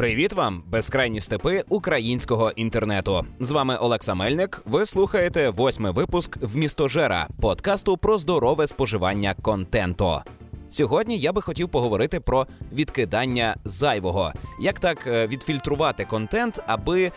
Привіт вам, безкрайні степи українського інтернету. З вами Олекса Мельник. Ви слухаєте восьмий випуск в містожера подкасту про здорове споживання контенту. Сьогодні я би хотів поговорити про відкидання зайвого, як так е, відфільтрувати контент, аби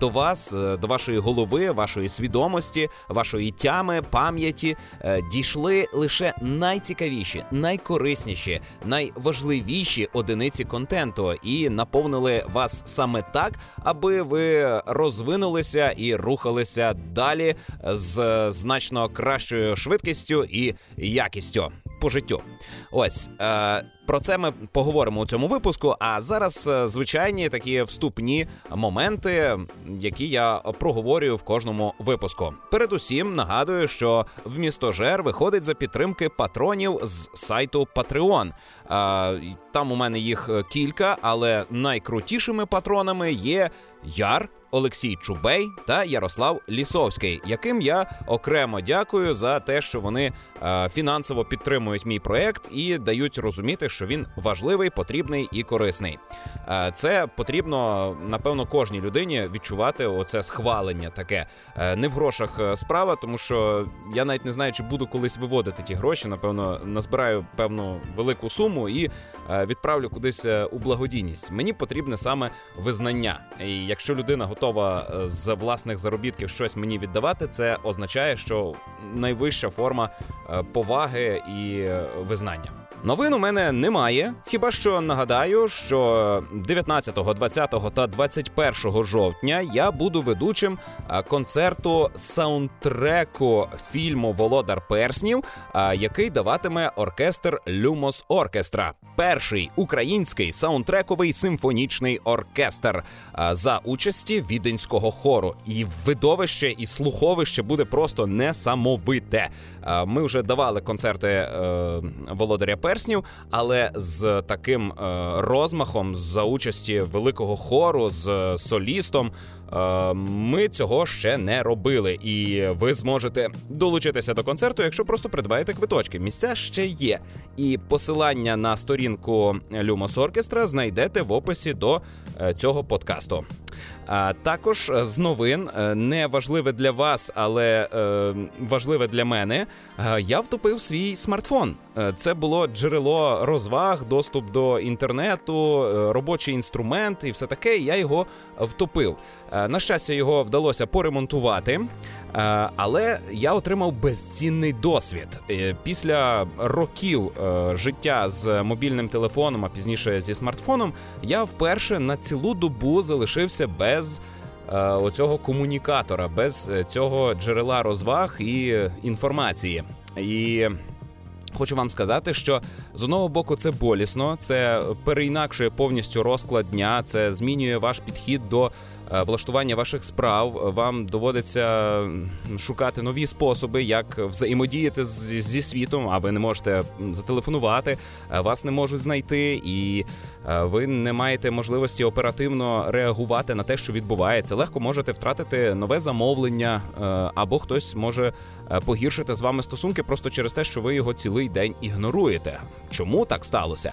до вас, е, до вашої голови, вашої свідомості, вашої тями, пам'яті е, дійшли лише найцікавіші, найкорисніші, найважливіші одиниці контенту і наповнили вас саме так, аби ви розвинулися і рухалися далі з значно кращою швидкістю і якістю по життю. Ось е, про це ми поговоримо у цьому випуску. А зараз е, звичайні такі вступні моменти, які я проговорюю в кожному випуску. Передусім нагадую, що в місто Жер виходить за підтримки патронів з сайту Patreon. Е, там у мене їх кілька, але найкрутішими патронами є Яр, Олексій Чубей та Ярослав Лісовський, яким я окремо дякую за те, що вони е, фінансово підтримують мій проект і дають розуміти, що він важливий, потрібний і корисний. Е, це потрібно напевно кожній людині відчувати оце схвалення. Таке е, не в грошах справа, тому що я навіть не знаю, чи буду колись виводити ті гроші. Напевно, назбираю певну велику суму і відправлю кудись у благодійність. Мені потрібне саме визнання. І якщо людина готова е, з власних заробітків щось мені віддавати, це означає, що найвища форма е, поваги і е, визнання. Новин у мене немає. Хіба що нагадаю, що 19, 20 та 21 жовтня я буду ведучим концерту саундтреку фільму Володар Перснів, який даватиме оркестр Люмос Оркестра, перший український саундтрековий симфонічний оркестр за участі віденського хору. І видовище і слуховище буде просто несамовите. Ми вже давали концерти е, Володаря Перснів, перснів, але з таким е, розмахом за участі великого хору з солістом. Е, ми цього ще не робили, і ви зможете долучитися до концерту, якщо просто придбаєте квиточки. Місця ще є. І посилання на сторінку Люмос Оркестра знайдете в описі до е, цього подкасту. А також з новин не важливе для вас, але е, важливе для мене. Я втопив свій смартфон. Це було джерело розваг, доступ до інтернету, робочий інструмент і все таке. Я його втопив. На щастя, його вдалося поремонтувати, але я отримав безцінний досвід після років життя з мобільним телефоном, а пізніше зі смартфоном. Я вперше на цілу добу залишився без е, оцього комунікатора, без цього джерела розваг і інформації. І Хочу вам сказати, що з одного боку це болісно, це переінакшує повністю розклад дня, це змінює ваш підхід до Е, влаштування ваших справ вам доводиться шукати нові способи, як взаємодіяти зі світом. А ви не можете зателефонувати, е, вас не можуть знайти, і е, ви не маєте можливості оперативно реагувати на те, що відбувається. Легко можете втратити нове замовлення, або хтось може погіршити з вами стосунки просто через те, що ви його цілий день ігноруєте. Чому так сталося?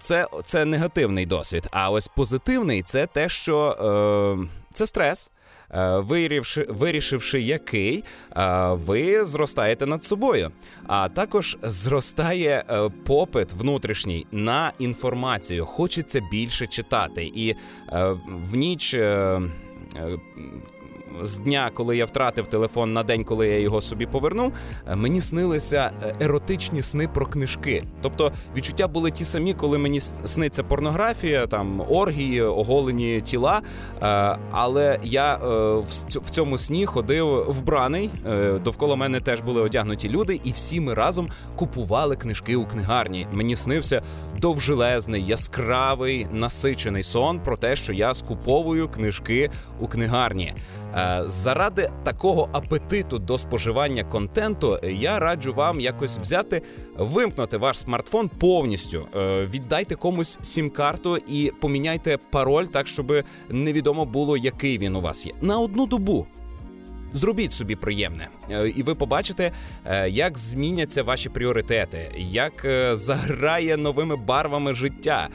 Це це негативний досвід. А ось позитивний це те, що е, це стрес. Е, вирішивши, вирішивши який, е, ви зростаєте над собою. А також зростає е, попит внутрішній на інформацію. Хочеться більше читати, і в ніч з дня, коли я втратив телефон на день, коли я його собі повернув, е, мені снилися е, еротичні сни про книжки. Тобто відчуття були ті самі, коли мені сниться порнографія, там оргії, оголені тіла. Е, але я в цьому сні ходив вбраний. Довкола мене теж були одягнуті люди, і всі ми разом купували книжки у книгарні. Мені снився довжелезний, яскравий, насичений сон про те, що я скуповую книжки у книгарні. Е, заради такого апетиту до споживання контенту я раджу вам якось взяти, вимкнути ваш смартфон повністю, е, віддайте комусь сім-карту і поміняйте пароль так, щоб невідомо було, який він у вас є. На одну добу. Зробіть собі приємне, е, і ви побачите, е, як зміняться ваші пріоритети, як е, заграє новими барвами життя.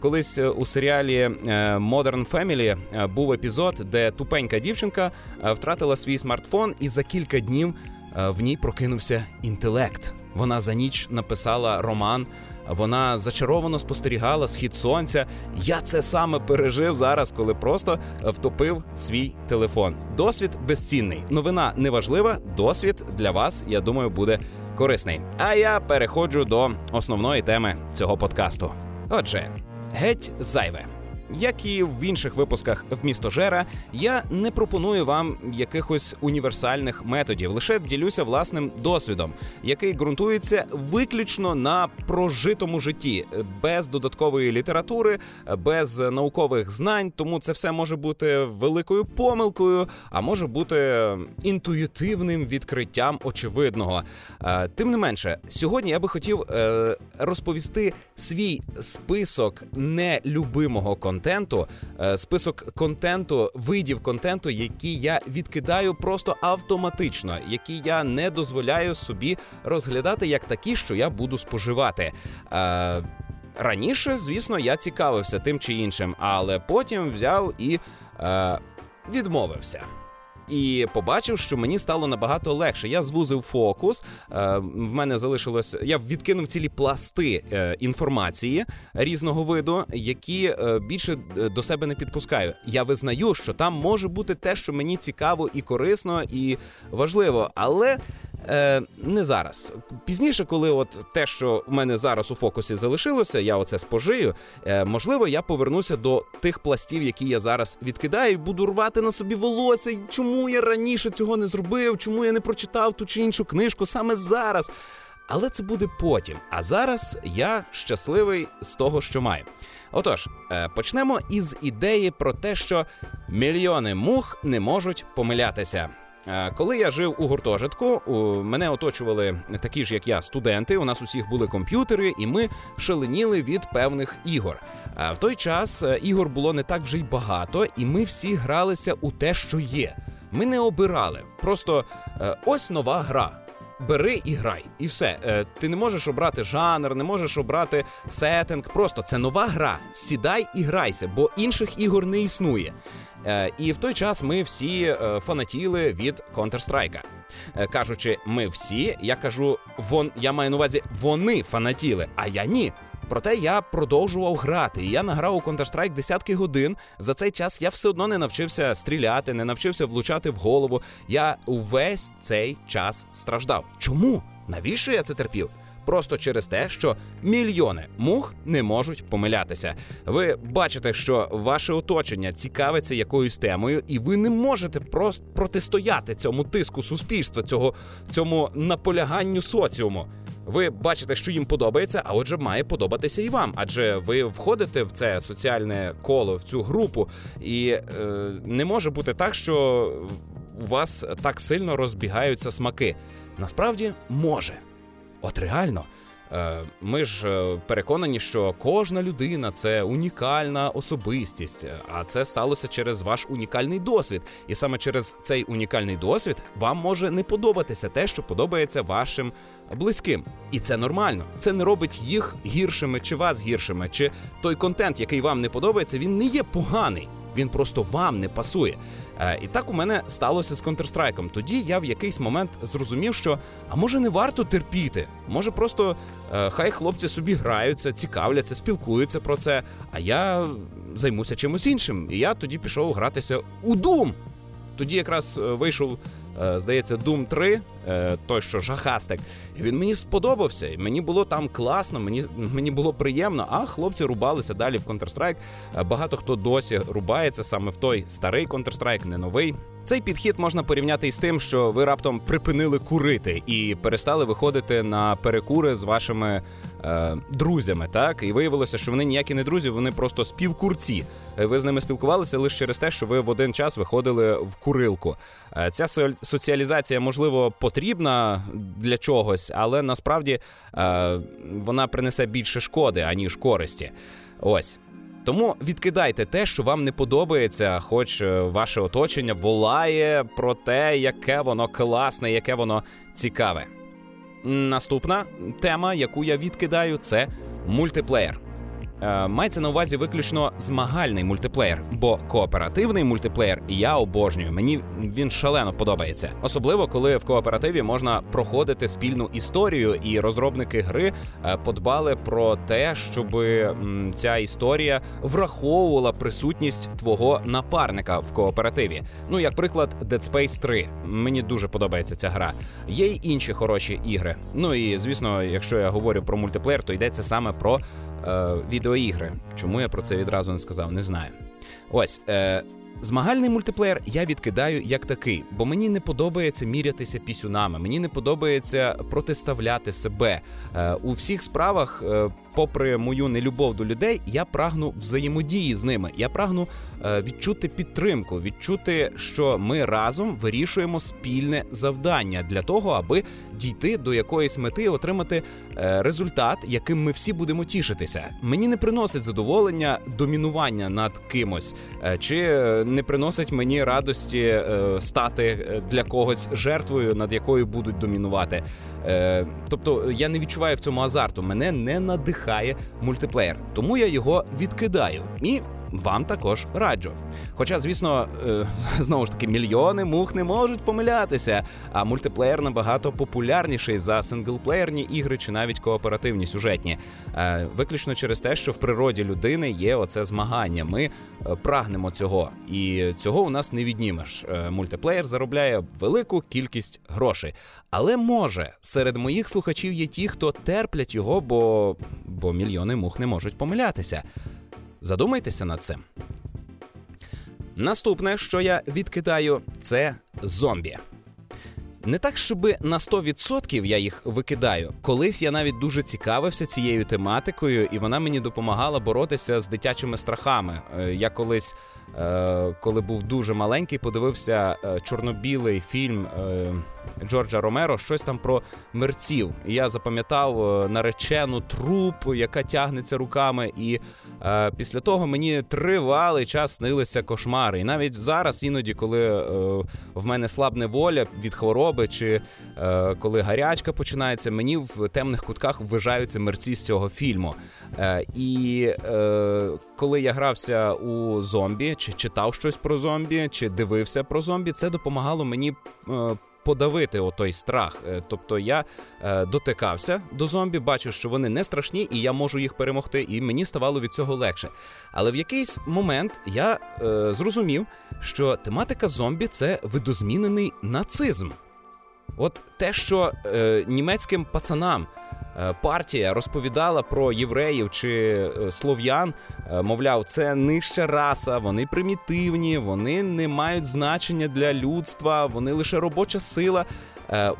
Колись у серіалі Modern Family був епізод, де тупенька дівчинка втратила свій смартфон, і за кілька днів в ній прокинувся інтелект. Вона за ніч написала роман. Вона зачаровано спостерігала схід сонця. Я це саме пережив зараз, коли просто втопив свій телефон. Досвід безцінний. Новина неважлива. Досвід для вас, я думаю, буде корисний. А я переходжу до основної теми цього подкасту. Отже, геть зайве. Як і в інших випусках в місто Жера, я не пропоную вам якихось універсальних методів, лише ділюся власним досвідом, який ґрунтується виключно на прожитому житті, без додаткової літератури, без наукових знань. Тому це все може бути великою помилкою, а може бути інтуїтивним відкриттям очевидного. Е, тим не менше, сьогодні я би хотів е, розповісти свій список нелюбимого контенту, контенту, е, список контенту, видів контенту, які я відкидаю просто автоматично, які я не дозволяю собі розглядати як такі, що я буду споживати. Е, раніше, звісно, я цікавився тим чи іншим, але потім взяв і е, відмовився і побачив, що мені стало набагато легше. Я звузив фокус. Е, в мене залишилось. Я відкинув цілі пласти е, інформації різного виду, які е, більше до себе не підпускаю. Я визнаю, що там може бути те, що мені цікаво і корисно, і важливо, але Е, Не зараз. Пізніше, коли от те, що в мене зараз у фокусі залишилося, я оце спожию. Е, Можливо, я повернуся до тих пластів, які я зараз відкидаю, і буду рвати на собі волосся. Чому я раніше цього не зробив? Чому я не прочитав ту чи іншу книжку саме зараз? Але це буде потім. А зараз я щасливий з того, що маю. Отож, е, почнемо із ідеї про те, що мільйони мух не можуть помилятися. Е, коли я жив у гуртожитку, мене оточували такі ж, як я, студенти. У нас усіх були комп'ютери, і ми шаленіли від певних ігор. А в той час е, ігор було не так вже й багато, і ми всі гралися у те, що є. Ми не обирали. Просто е, ось нова гра. Бери і грай, і все. Ти не можеш обрати жанр, не можеш обрати сеттинг. Просто це нова гра. Сідай і грайся, бо інших ігор не існує. Е, і в той час ми всі е, фанатіли від Counter-Strike. Е, кажучи, ми всі, я кажу, вон я маю на увазі, вони фанатіли, а я ні. Проте я продовжував грати. і Я награв у Counter-Strike десятки годин. За цей час я все одно не навчився стріляти, не навчився влучати в голову. Я увесь цей час страждав. Чому? Навіщо я це терпів? Просто через те, що мільйони мух не можуть помилятися. Ви бачите, що ваше оточення цікавиться якоюсь темою, і ви не можете просто протистояти цьому тиску суспільства, цього цьому наполяганню соціуму. Ви бачите, що їм подобається, а отже, має подобатися і вам, адже ви входите в це соціальне коло, в цю групу, і е, не може бути так, що у вас так сильно розбігаються смаки. Насправді може. От реально. Е, ми ж е, переконані, що кожна людина це унікальна особистість, а це сталося через ваш унікальний досвід. І саме через цей унікальний досвід вам може не подобатися те, що подобається вашим близьким. І це нормально. Це не робить їх гіршими чи вас гіршими. Чи той контент, який вам не подобається, він не є поганий він просто вам не пасує. Е, і так у мене сталося з Counter-Strike. Тоді я в якийсь момент зрозумів, що а може не варто терпіти, може просто е, хай хлопці собі граються, цікавляться, спілкуються про це. А я займуся чимось іншим. І я тоді пішов гратися у Doom. Тоді якраз е, вийшов здається, Doom 3, е, той, що жахастик. І він мені сподобався. І мені було там класно, мені мені було приємно. А хлопці рубалися далі в Counter-Strike. Е, багато хто досі рубається саме в той старий Counter-Strike, не новий. Цей підхід можна порівняти із тим, що ви раптом припинили курити і перестали виходити на перекури з вашими е, друзями. Так і виявилося, що вони ніякі не друзі, вони просто співкурці. Ви з ними спілкувалися лише через те, що ви в один час виходили в курилку. Е, ця соціалізація, можливо, потрібна для чогось, але насправді е, вона принесе більше шкоди аніж користі. Ось. Тому відкидайте те, що вам не подобається, хоч е, ваше оточення волає про те, яке воно класне, яке воно цікаве. Наступна тема, яку я відкидаю, це мультиплеєр. Е, мається на увазі виключно змагальний мультиплеєр, бо кооперативний мультиплеєр я обожнюю. Мені він шалено подобається, особливо коли в кооперативі можна проходити спільну історію, і розробники гри е, подбали про те, щоб ця історія враховувала присутність твого напарника в кооперативі. Ну, як приклад, Dead Space 3. Мені дуже подобається ця гра. Є й інші хороші ігри. Ну і звісно, якщо я говорю про мультиплеєр, то йдеться саме про е, відеоігри. Чому я про це відразу не сказав, не знаю. Ось. Е, Змагальний мультиплеєр я відкидаю як такий, бо мені не подобається мірятися пісюнами, мені не подобається протиставляти себе е, у всіх справах. Е, попри мою нелюбов до людей, я прагну взаємодії з ними. Я прагну е, відчути підтримку, відчути, що ми разом вирішуємо спільне завдання для того, аби дійти до якоїсь мети, отримати е, результат, яким ми всі будемо тішитися. Мені не приносить задоволення домінування над кимось, чи не приносить мені радості стати для когось жертвою, над якою будуть домінувати. Тобто я не відчуваю в цьому азарту. Мене не надихає мультиплеєр, тому я його відкидаю і вам також раджу. Хоча, звісно, е, знову ж таки, мільйони мух не можуть помилятися, а мультиплеєр набагато популярніший за синглплеєрні ігри чи навіть кооперативні сюжетні. Е, виключно через те, що в природі людини є оце змагання. Ми е, прагнемо цього, і цього у нас не віднімеш. Мультиплеєр заробляє велику кількість грошей. Але може серед моїх слухачів є ті, хто терплять його, бо, бо мільйони мух не можуть помилятися. Задумайтеся над цим. Наступне, що я відкидаю, це зомбі. Не так, щоби на 100% я їх викидаю. Колись я навіть дуже цікавився цією тематикою, і вона мені допомагала боротися з дитячими страхами. Е, я колись, коли був дуже маленький, подивився е, чорно-білий фільм Джорджа Ромеро, щось там про мерців. І я запам'ятав наречену труп, яка тягнеться руками. І е, після того мені тривалий час снилися кошмари. І навіть зараз, іноді, коли е, в мене слабне воля від хвороби, чи е, коли гарячка починається, мені в темних кутках ввижаються мерці з цього фільму. Е, і е, коли я грався у зомбі, чи читав щось про зомбі, чи дивився про зомбі, це допомагало мені. Е, подавити отой страх. Е, тобто я е, дотикався до зомбі, бачив, що вони не страшні, і я можу їх перемогти, і мені ставало від цього легше. Але в якийсь момент я е, зрозумів, що тематика зомбі це видозмінений нацизм. От те, що е, німецьким пацанам. Е, партія розповідала про євреїв чи е, слов'ян, е, мовляв, це нижча раса, вони примітивні, вони не мають значення для людства, вони лише робоча сила.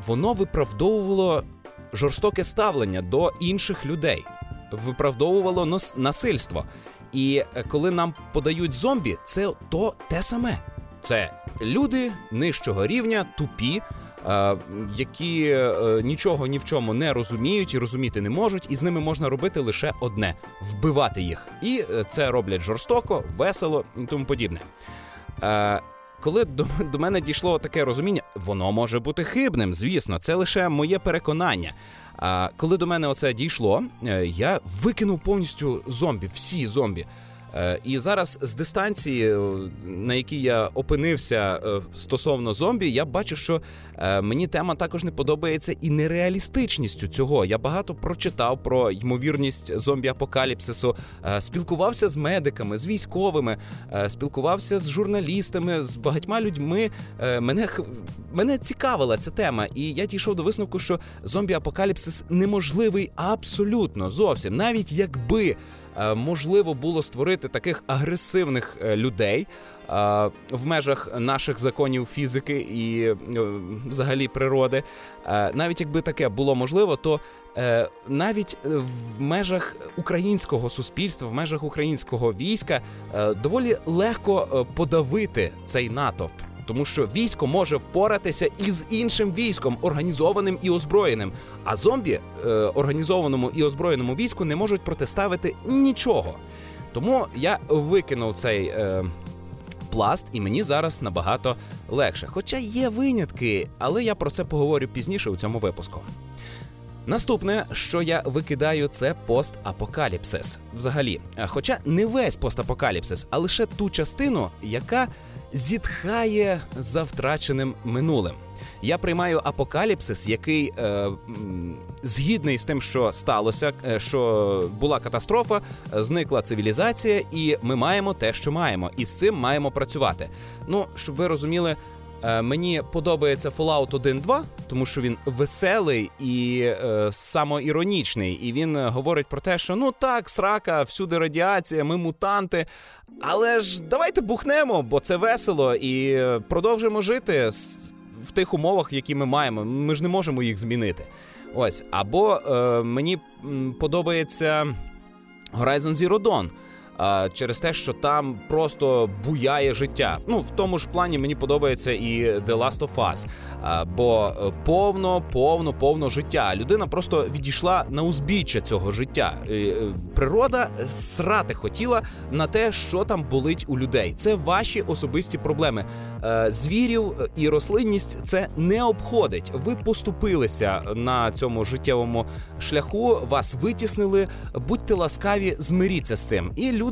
Воно виправдовувало жорстоке ставлення до інших людей, виправдовувало насильство. І коли нам подають зомбі, це то те саме. Це люди нижчого рівня, тупі. Е, які е, нічого ні в чому не розуміють і розуміти не можуть, і з ними можна робити лише одне вбивати їх. І е, це роблять жорстоко, весело і тому подібне. Коли до, до мене дійшло таке розуміння, воно може бути хибним, звісно, це лише моє переконання. А коли до мене оце дійшло, я викинув повністю зомбі, всі зомбі. Е, і зараз з дистанції, е, на якій я опинився е, стосовно зомбі, я бачу, що мені тема також не подобається і нереалістичністю цього. Я багато прочитав про ймовірність зомбі-апокаліпсису, спілкувався з медиками, з військовими, спілкувався з журналістами, з багатьма людьми. Мене мене цікавила ця тема, і я дійшов до висновку, що зомбі-апокаліпсис неможливий абсолютно зовсім, навіть якби. Е, можливо було створити таких агресивних е, людей е, в межах наших законів фізики і взагалі природи. Навіть якби таке було можливо, то навіть в межах українського суспільства, в межах українського війська доволі легко подавити цей натовп тому що військо може впоратися із іншим військом, організованим і озброєним. А зомбі е, організованому і озброєному війську не можуть протиставити нічого. Тому я викинув цей. Е, Пласт, і мені зараз набагато легше. Хоча є винятки, але я про це поговорю пізніше у цьому випуску. Наступне, що я викидаю, це постапокаліпсис. Взагалі, хоча не весь постапокаліпсис, а лише ту частину, яка зітхає за втраченим минулим. Я приймаю апокаліпсис, який е, згідний з тим, що сталося, е, що була катастрофа, зникла цивілізація, і ми маємо те, що маємо, і з цим маємо працювати. Ну щоб ви розуміли. Е, мені подобається Fallout 1.2, тому що він веселий і е, самоіронічний. І він говорить про те, що ну так, срака, всюди радіація, ми мутанти. Але ж давайте бухнемо, бо це весело, і продовжимо жити в тих умовах, які ми маємо. Ми ж не можемо їх змінити. Ось або е, мені подобається Horizon Zero Dawn через те, що там просто буяє життя. Ну в тому ж плані мені подобається і The Last of Us, бо е, повно, повно, повно життя. Людина просто відійшла на узбіччя цього життя. Е, природа срати хотіла на те, що там болить у людей. Це ваші особисті проблеми. Е, звірів і рослинність це не обходить. Ви поступилися на цьому життєвому шляху, вас витіснили. Будьте ласкаві, змиріться з цим. І люди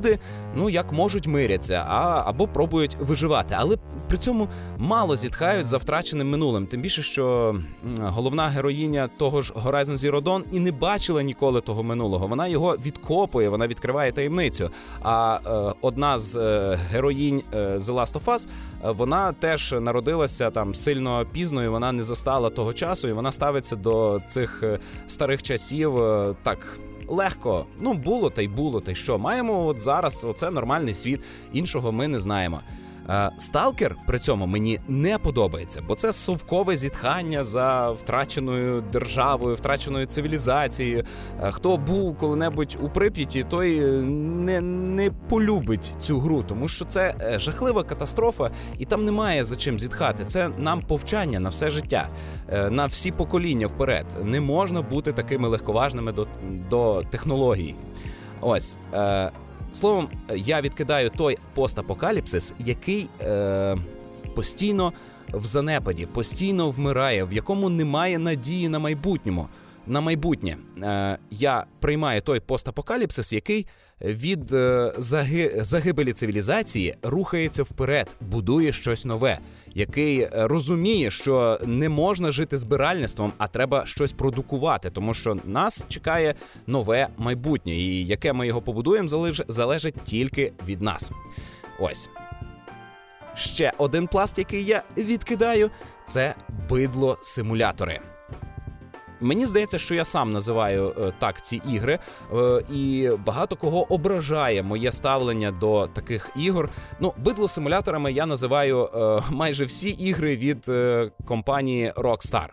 ну як можуть миряться, а або пробують виживати, але при цьому мало зітхають за втраченим минулим. Тим більше, що головна героїня того ж Horizon Zero Dawn і не бачила ніколи того минулого. Вона його відкопує, вона відкриває таємницю. А е, одна з е, героїнь е, The Last of Us, е, вона теж народилася там сильно пізно, і вона не застала того часу, і вона ставиться до цих е, старих часів е, так легко. Ну було та й було, та й що маємо от зараз. Оце нормальний світ. Іншого ми не знаємо. Е, сталкер при цьому мені не подобається, бо це совкове зітхання за втраченою державою, втраченою цивілізацією. Е, хто був коли-небудь у прип'яті, той не не полюбить цю гру, тому що це е, жахлива катастрофа, і там немає за чим зітхати. Це нам повчання на все життя, на всі покоління вперед. Не можна бути такими легковажними до, до технологій. Ось Словом, я відкидаю той постапокаліпсис, який е, постійно в занепаді, постійно вмирає, в якому немає надії на майбутньому. На майбутнє е, я приймаю той постапокаліпсис, який від е, заги... загибелі цивілізації рухається вперед, будує щось нове, який е, розуміє, що не можна жити збиральництвом, а треба щось продукувати, тому що нас чекає нове майбутнє, і яке ми його побудуємо, залеж... залежить тільки від нас. Ось. Ще один пласт, який я відкидаю, це бидло-симулятори. Мені здається, що я сам називаю е, так ці ігри, е, і багато кого ображає моє ставлення до таких ігор. Ну, бидло симуляторами я називаю е, майже всі ігри від компанії Rockstar.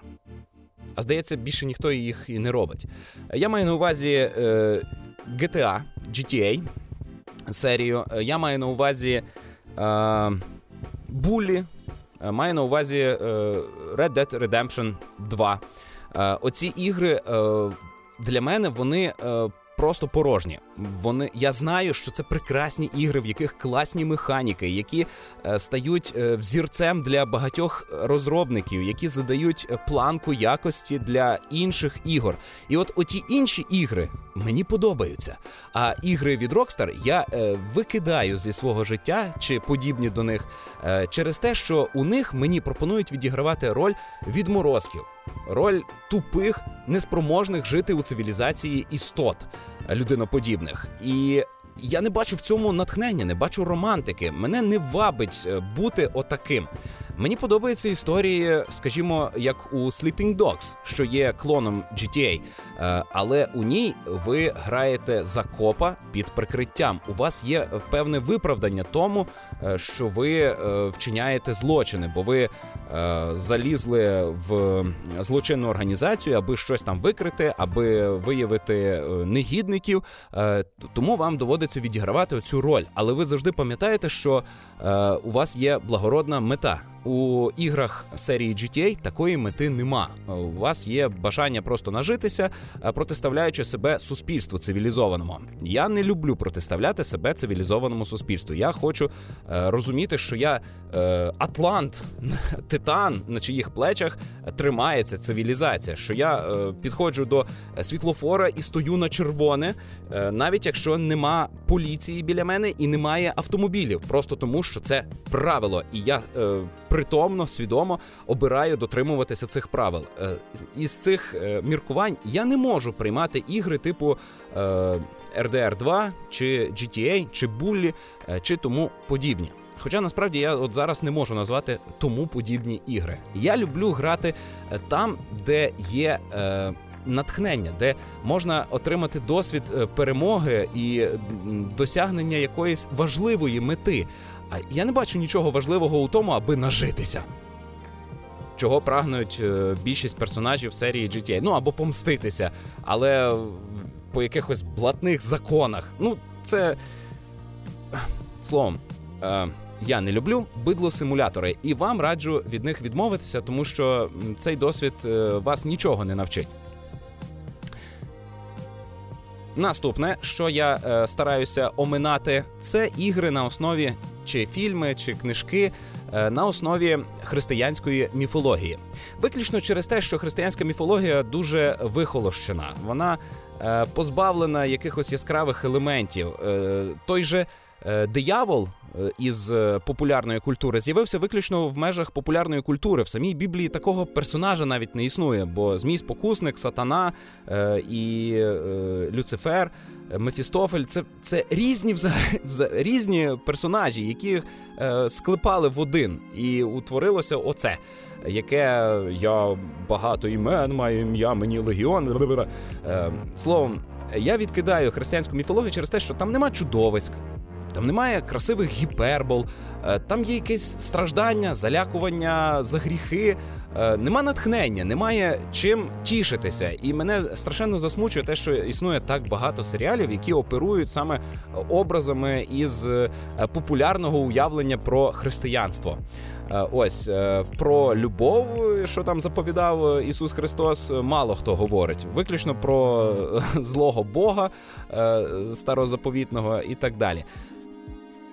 А здається, більше ніхто їх і не робить. Я маю на увазі GTA, GTA серію. Я маю на увазі Bully, маю на увазі Red Dead Redemption 2. Е, оці ігри е, для мене вони е, просто порожні. Вони я знаю, що це прекрасні ігри, в яких класні механіки, які е, стають е, взірцем для багатьох розробників, які задають планку якості для інших ігор. І от оті інші ігри мені подобаються. А ігри від Rockstar я е, викидаю зі свого життя чи подібні до них е, через те, що у них мені пропонують відігравати роль відморозків, роль тупих, неспроможних жити у цивілізації істот людиноподібних. І я не бачу в цьому натхнення, не бачу романтики. Мене не вабить е, бути отаким. Мені подобаються історії, скажімо, як у Sleeping Dogs, що є клоном GTA, е, але у ній ви граєте за копа під прикриттям. У вас є певне виправдання тому, що ви вчиняєте злочини, бо ви е, залізли в злочинну організацію, аби щось там викрити, аби виявити е, негідників. Е, тому вам доводиться відігравати цю роль. Але ви завжди пам'ятаєте, що е, у вас є благородна мета. У іграх серії GTA такої мети нема. У вас є бажання просто нажитися, е, протиставляючи себе суспільству цивілізованому. Я не люблю протиставляти себе цивілізованому суспільству. Я хочу е, розуміти, що я е, Атлант, титан, на чиїх плечах тримається цивілізація. Що я е, підходжу до світлофора і стою на червоне, е, навіть якщо нема поліції біля мене і немає автомобілів, просто тому що це правило, і я е, притомно, свідомо обираю дотримуватися цих правил. Е, із цих е, міркувань я не можу приймати ігри типу е, RDR 2 чи GTA, чи Bully, чи тому подібні. Хоча насправді я от зараз не можу назвати тому подібні ігри. Я люблю грати там, де є. Е, Натхнення, де можна отримати досвід перемоги і досягнення якоїсь важливої мети. А я не бачу нічого важливого у тому, аби нажитися. Чого прагнуть е, більшість персонажів серії GTA. Ну або помститися, але по якихось блатних законах. Ну, це. Словом, е, я не люблю бидло-симулятори, і вам раджу від них відмовитися, тому що цей досвід е, вас нічого не навчить. Наступне, що я е, стараюся оминати, це ігри на основі чи фільми, чи книжки е, на основі християнської міфології. Виключно через те, що християнська міфологія дуже вихолощена, вона позбавлена якихось яскравих елементів. Е, той же Е, диявол е, із е, популярної культури з'явився виключно в межах популярної культури. В самій Біблії такого персонажа навіть не існує, бо змій спокусник, сатана і Люцифер, Мефістофель це це різні різні персонажі, які склепали в один, і утворилося оце. Яке я багато імен маю ім'я, мені легіон. Словом, я відкидаю християнську міфологію через те, що там нема чудовиськ, там немає красивих гіпербол, е, там є якесь страждання, залякування за гріхи, е, нема натхнення, немає чим тішитися. І мене страшенно засмучує те, що існує так багато серіалів, які оперують саме образами із е, популярного уявлення про християнство. Ось про любов, що там заповідав Ісус Христос, мало хто говорить. Виключно про злого Бога старозаповітного і так далі.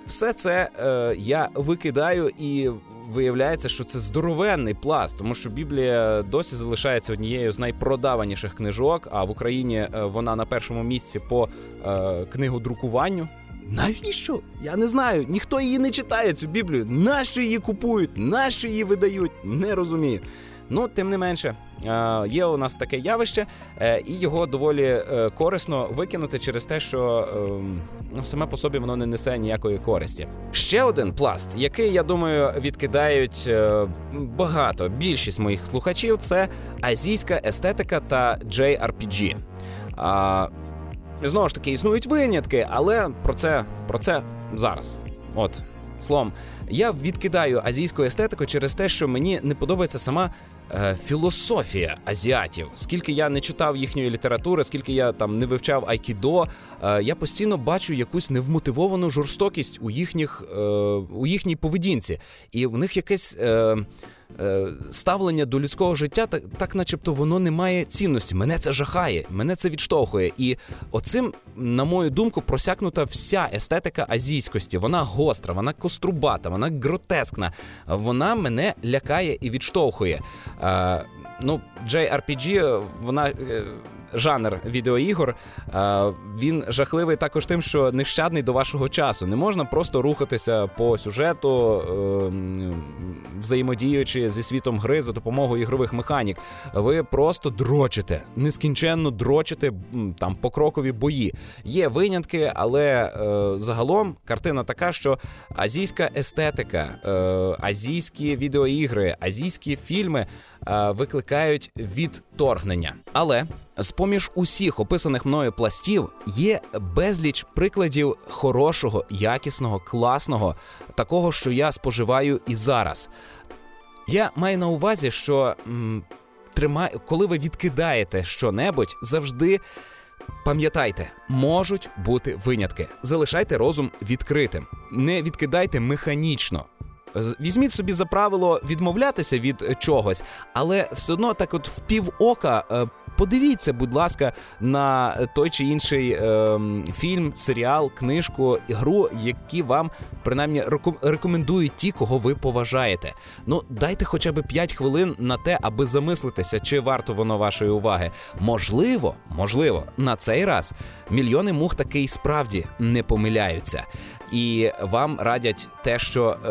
Все це е, я викидаю, і виявляється, що це здоровенний пласт, тому що Біблія досі залишається однією з найпродаваніших книжок. А в Україні е, вона на першому місці по е, книгодрукуванню. Навіщо? Я не знаю. Ніхто її не читає цю Біблію. Нащо її купують? Нащо її видають? Не розумію. Ну, тим не менше, є у нас таке явище, е, і його доволі е, корисно викинути через те, що ем, ну, саме по собі воно не несе ніякої користі. Ще один пласт, який я думаю відкидають е, багато більшість моїх слухачів, це азійська естетика та JRPG. А, Знову ж таки, існують винятки, але про це, про це зараз. От. Словом, я відкидаю азійську естетику через те, що мені не подобається сама е, філософія азіатів. Скільки я не читав їхньої літератури, скільки я там не вивчав айкідо, е, я постійно бачу якусь невмотивовану жорстокість у їхніх е, у їхній поведінці, і в них якесь. Е, ставлення до людського життя, так, так начебто, воно не має цінності. Мене це жахає, мене це відштовхує. І оцим, на мою думку, просякнута вся естетика азійськості. Вона гостра, вона кострубата, вона гротескна. Вона мене лякає і відштовхує. Е, ну, JRPG, вона. Е, жанр відеоігор, він жахливий також тим, що нещадний до вашого часу. Не можна просто рухатися по сюжету, ем, взаємодіючи зі світом гри за допомогою ігрових механік. Ви просто дрочите, нескінченно дрочите там покрокові бої. Є винятки, але е, загалом картина така, що азійська естетика, е, азійські відеоігри, азійські фільми е, викликають відторгнення. Але з поміж усіх описаних мною пластів є безліч прикладів хорошого, якісного, класного, такого, що я споживаю і зараз. Я маю на увазі, що м, тримай, коли ви відкидаєте що-небудь, завжди. Пам'ятайте, можуть бути винятки. Залишайте розум відкритим, не відкидайте механічно. Візьміть собі за правило відмовлятися від чогось, але все одно так, от в пів ока е, подивіться, будь ласка, на той чи інший е, фільм, серіал, книжку, гру, які вам принаймні рекомендують ті, кого ви поважаєте. Ну дайте хоча б 5 хвилин на те, аби замислитися, чи варто воно вашої уваги. Можливо, можливо, на цей раз мільйони мух таки справді не помиляються, і вам радять те, що е,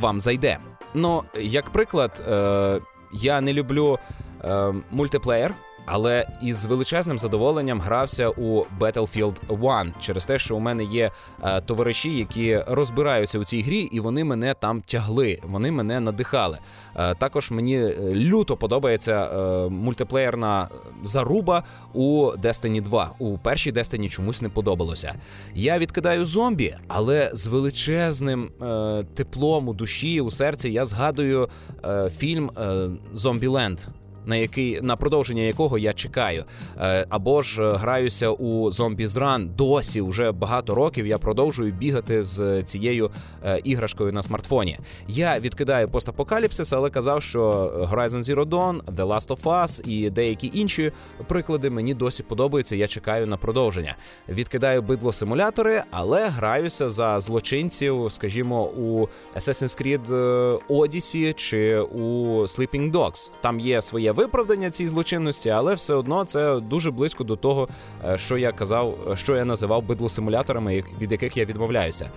вам зайде. Ну, як приклад, е, я не люблю е, мультиплеєр. Але із величезним задоволенням грався у Battlefield 1 через те, що у мене є е, товариші, які розбираються у цій грі, і вони мене там тягли, вони мене надихали. Е, також мені е, люто подобається е, мультиплеєрна заруба у Destiny 2. У першій Destiny чомусь не подобалося. Я відкидаю зомбі, але з величезним е, теплом у душі у серці я згадую е, фільм Зомбіленд на який на продовження якого я чекаю. Е, або ж е, граюся у Zombies Run досі вже багато років. Я продовжую бігати з цією е, іграшкою на смартфоні. Я відкидаю постапокаліпсис, але казав, що Horizon Zero Dawn, The Last of Us і деякі інші приклади мені досі подобаються. Я чекаю на продовження. Відкидаю бидло симулятори, але граюся за злочинців, скажімо, у Assassin's Creed Odyssey чи у Sleeping Dogs. Там є своє виправдання цій злочинності, але все одно це дуже близько до того, е, що я казав, що я називав бидлосимуляторами, від яких я відмовляюся.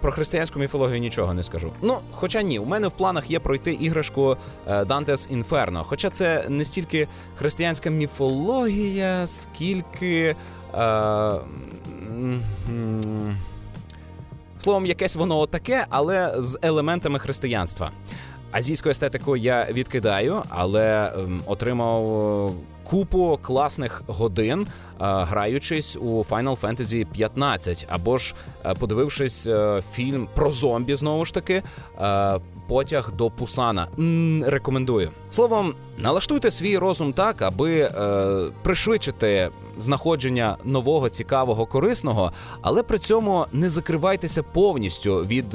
Про християнську міфологію нічого не скажу. Ну, хоча ні, у мене в планах є пройти іграшку е, Dante's Inferno. Хоча це не стільки християнська міфологія, скільки. Е, Словом, якесь воно таке, але з елементами християнства. Азійську естетику я відкидаю, але ем, отримав купу класних годин, е, граючись у Final Fantasy 15, або ж е, подивившись е, фільм про зомбі, знову ж таки, потяг до Пусана. М-м, рекомендую. Словом, налаштуйте свій розум так, аби пришвидшити знаходження нового, цікавого, корисного, але при цьому не закривайтеся повністю від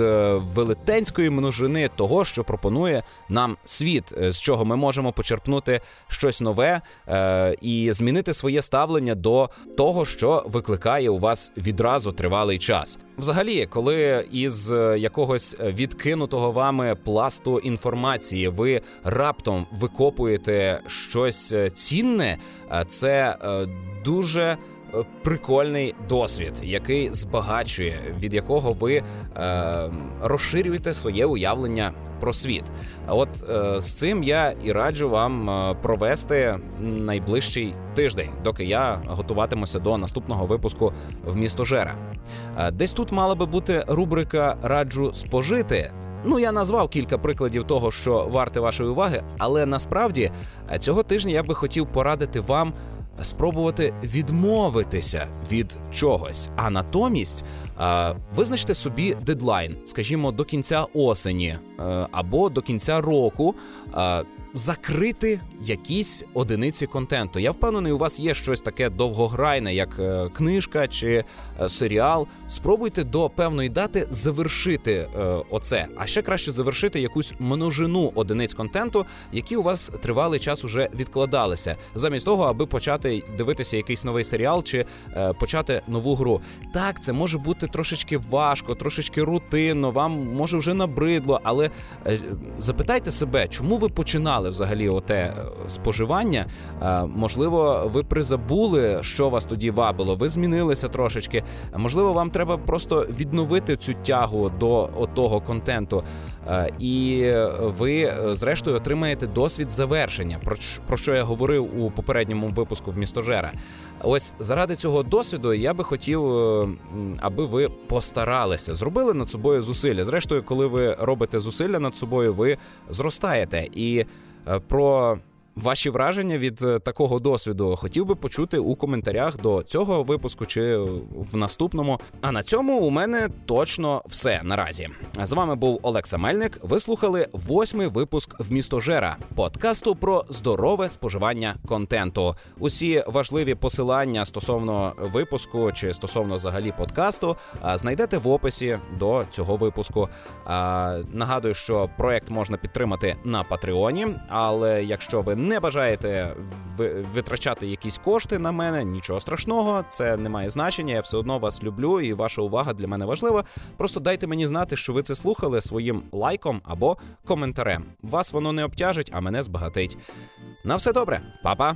велетенської множини того, що пропонує нам світ, з чого ми можемо почерпнути щось нове і змінити своє ставлення до того, що викликає у вас відразу тривалий час. Взагалі, коли із е, якогось відкинутого вами пласту інформації ви раптом викопуєте щось е, цінне, е, це дуже прикольний досвід, який збагачує, від якого ви е, розширюєте своє уявлення про світ. От е, з цим я і раджу вам е, провести найближчий тиждень, доки я готуватимуся до наступного випуску в місто Жера. Е, десь тут мала би бути рубрика Раджу спожити. Ну, я назвав кілька прикладів того, що варте вашої уваги, але насправді е, цього тижня я би хотів порадити вам спробувати відмовитися від чогось, а натомість визначте собі дедлайн, скажімо, до кінця осені е, або до кінця року закрити якісь одиниці контенту. Я впевнений, у вас є щось таке довгограйне, як е, книжка чи е, серіал. Спробуйте до певної дати завершити е, оце, а ще краще завершити якусь множину одиниць контенту, які у вас тривалий час уже відкладалися, замість того, аби почати дивитися якийсь новий серіал чи почати нову гру. Так, це може бути трошечки важко, трошечки рутинно. Вам може вже набридло, але запитайте себе, чому ви починали починали взагалі оте е, споживання, е, можливо, ви призабули, що вас тоді вабило. Ви змінилися трошечки. Можливо, вам треба просто відновити цю тягу до того контенту. Е, і ви, зрештою, отримаєте досвід завершення. Про що я говорив у попередньому випуску в містожера. Ось заради цього досвіду я би хотів, аби ви постаралися, зробили над собою зусилля. Зрештою, коли ви робите зусилля над собою, ви зростаєте і про ваші враження від е, такого досвіду хотів би почути у коментарях до цього випуску чи в наступному. А на цьому у мене точно все наразі. З вами був Олекса Мельник. Ви слухали восьмий випуск в місто Жера подкасту про здорове споживання контенту. Усі важливі посилання стосовно випуску чи стосовно взагалі подкасту знайдете в описі до цього випуску. Нагадую, що проект можна підтримати на Патреоні, але якщо ви не бажаєте витрачати якісь кошти на мене, нічого страшного, це не має значення. Я все одно вас люблю, і ваша увага для мене важлива. Просто дайте мені знати, що ви це слухали своїм лайком або коментарем. Вас воно не обтяжить, а мене збагатить. На все добре, Па-па!